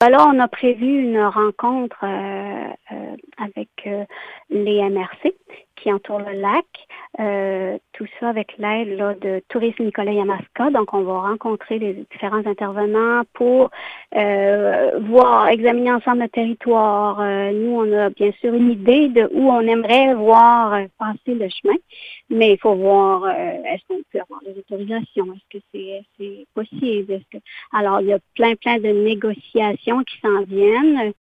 Alors, on a prévu une rencontre euh, euh, avec euh, les MRC qui entourent le lac. tout ça avec l'aide de Tourisme Nicolas Yamaska. Donc, on va rencontrer les différents intervenants pour voir, examiner ensemble le territoire. nous, on a bien sûr une idée de où on aimerait voir passer le chemin, mais il faut voir est-ce qu'on peut avoir des autorisations, est-ce que c'est possible? alors, il y a plein, plein de négociations qui s'en viennent.